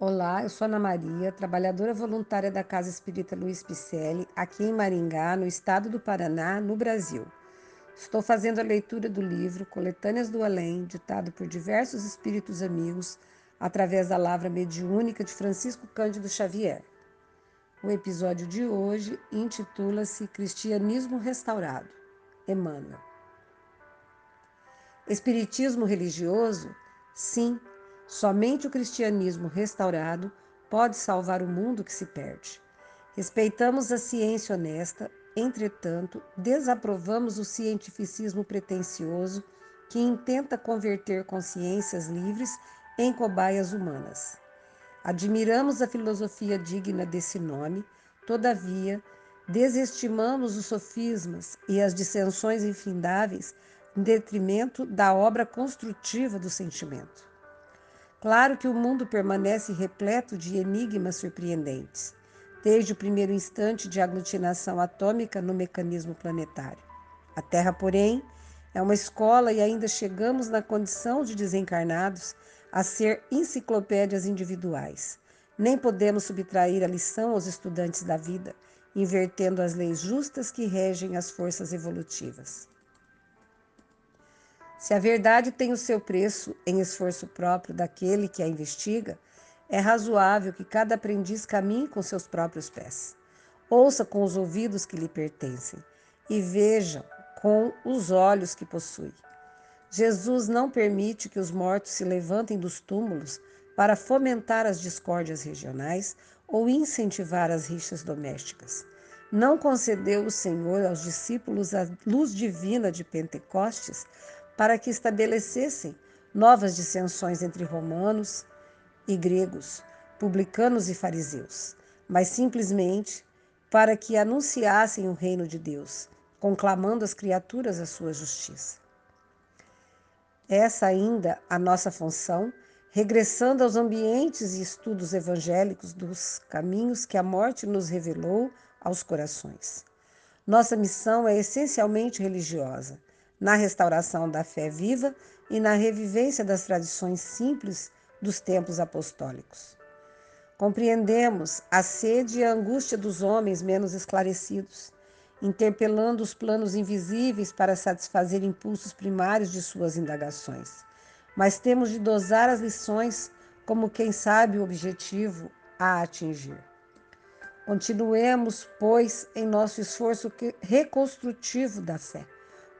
Olá, eu sou Ana Maria, trabalhadora voluntária da Casa Espírita Luiz Picelli, aqui em Maringá, no estado do Paraná, no Brasil. Estou fazendo a leitura do livro Coletâneas do Além, ditado por diversos espíritos amigos, através da lavra mediúnica de Francisco Cândido Xavier. O episódio de hoje intitula-se Cristianismo Restaurado. Emmanuel. Espiritismo religioso? Sim Somente o cristianismo restaurado pode salvar o mundo que se perde. Respeitamos a ciência honesta, entretanto, desaprovamos o cientificismo pretensioso que intenta converter consciências livres em cobaias humanas. Admiramos a filosofia digna desse nome, todavia, desestimamos os sofismas e as dissensões infindáveis em detrimento da obra construtiva do sentimento. Claro que o mundo permanece repleto de enigmas surpreendentes, desde o primeiro instante de aglutinação atômica no mecanismo planetário. A Terra, porém, é uma escola e ainda chegamos na condição de desencarnados a ser enciclopédias individuais. Nem podemos subtrair a lição aos estudantes da vida, invertendo as leis justas que regem as forças evolutivas. Se a verdade tem o seu preço em esforço próprio daquele que a investiga, é razoável que cada aprendiz caminhe com seus próprios pés. Ouça com os ouvidos que lhe pertencem e veja com os olhos que possui. Jesus não permite que os mortos se levantem dos túmulos para fomentar as discórdias regionais ou incentivar as rixas domésticas. Não concedeu o Senhor aos discípulos a luz divina de Pentecostes para que estabelecessem novas dissensões entre romanos e gregos, publicanos e fariseus, mas simplesmente para que anunciassem o reino de Deus, conclamando as criaturas a sua justiça. Essa ainda a nossa função, regressando aos ambientes e estudos evangélicos dos caminhos que a morte nos revelou aos corações. Nossa missão é essencialmente religiosa na restauração da fé viva e na revivência das tradições simples dos tempos apostólicos. Compreendemos a sede e a angústia dos homens menos esclarecidos, interpelando os planos invisíveis para satisfazer impulsos primários de suas indagações. Mas temos de dosar as lições como quem sabe o objetivo a atingir. Continuemos, pois, em nosso esforço reconstrutivo da fé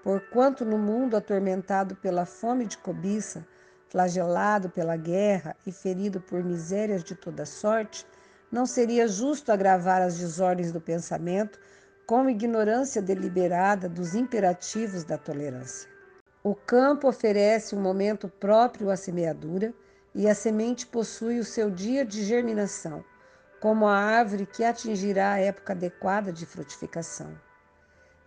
Porquanto no mundo atormentado pela fome de cobiça, flagelado pela guerra e ferido por misérias de toda sorte, não seria justo agravar as desordens do pensamento com ignorância deliberada dos imperativos da tolerância. O campo oferece um momento próprio à semeadura e a semente possui o seu dia de germinação, como a árvore que atingirá a época adequada de frutificação.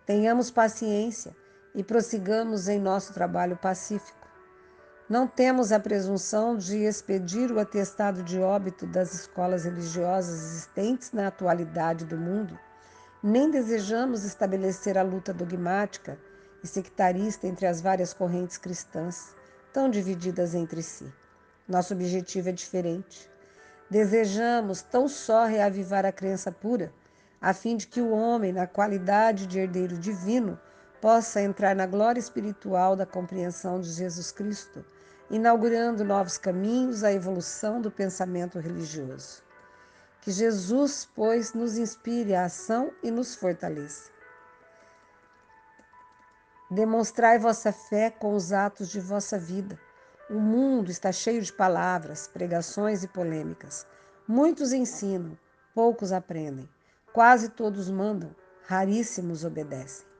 Tenhamos paciência e prossigamos em nosso trabalho pacífico. Não temos a presunção de expedir o atestado de óbito das escolas religiosas existentes na atualidade do mundo, nem desejamos estabelecer a luta dogmática e sectarista entre as várias correntes cristãs, tão divididas entre si. Nosso objetivo é diferente. Desejamos tão só reavivar a crença pura, a fim de que o homem, na qualidade de herdeiro divino, possa entrar na glória espiritual da compreensão de Jesus Cristo, inaugurando novos caminhos à evolução do pensamento religioso. Que Jesus, pois, nos inspire a ação e nos fortaleça. Demonstrai vossa fé com os atos de vossa vida. O mundo está cheio de palavras, pregações e polêmicas. Muitos ensinam, poucos aprendem. Quase todos mandam, raríssimos obedecem.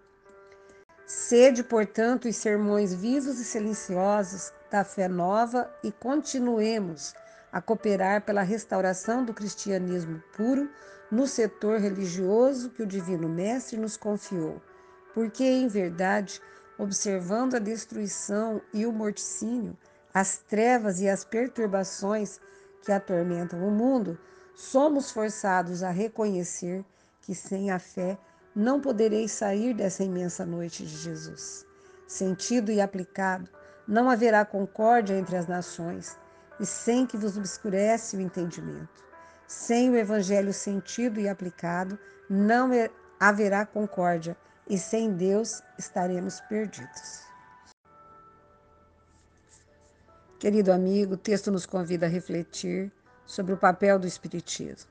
Sede, portanto, os sermões vivos e silenciosos da fé nova e continuemos a cooperar pela restauração do cristianismo puro no setor religioso que o Divino Mestre nos confiou. Porque, em verdade, observando a destruição e o morticínio, as trevas e as perturbações que atormentam o mundo, somos forçados a reconhecer que sem a fé não podereis sair dessa imensa noite de Jesus. Sentido e aplicado, não haverá concórdia entre as nações, e sem que vos obscurece o entendimento. Sem o evangelho sentido e aplicado, não haverá concórdia, e sem Deus estaremos perdidos. Querido amigo, o texto nos convida a refletir sobre o papel do Espiritismo.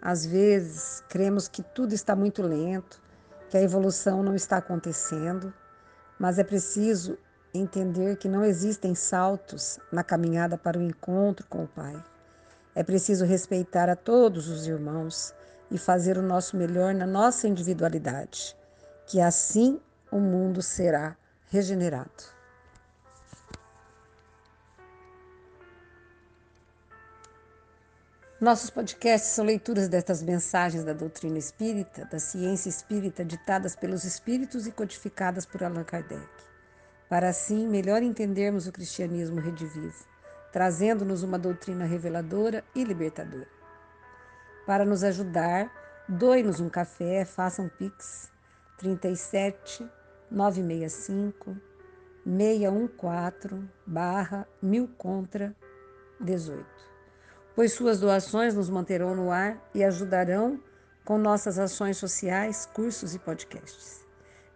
Às vezes, cremos que tudo está muito lento, que a evolução não está acontecendo, mas é preciso entender que não existem saltos na caminhada para o encontro com o Pai. É preciso respeitar a todos os irmãos e fazer o nosso melhor na nossa individualidade, que assim o mundo será regenerado. Nossos podcasts são leituras destas mensagens da doutrina espírita, da ciência espírita, ditadas pelos espíritos e codificadas por Allan Kardec, para assim melhor entendermos o cristianismo redivivo, trazendo-nos uma doutrina reveladora e libertadora. Para nos ajudar, doe-nos um café, faça um pix 37 965 614 barra mil contra 18 pois suas doações nos manterão no ar e ajudarão com nossas ações sociais, cursos e podcasts.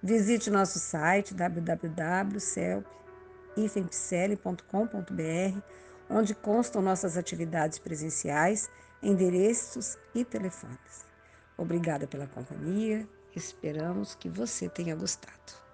Visite nosso site www.celp.com.br, onde constam nossas atividades presenciais, endereços e telefones. Obrigada pela companhia, esperamos que você tenha gostado.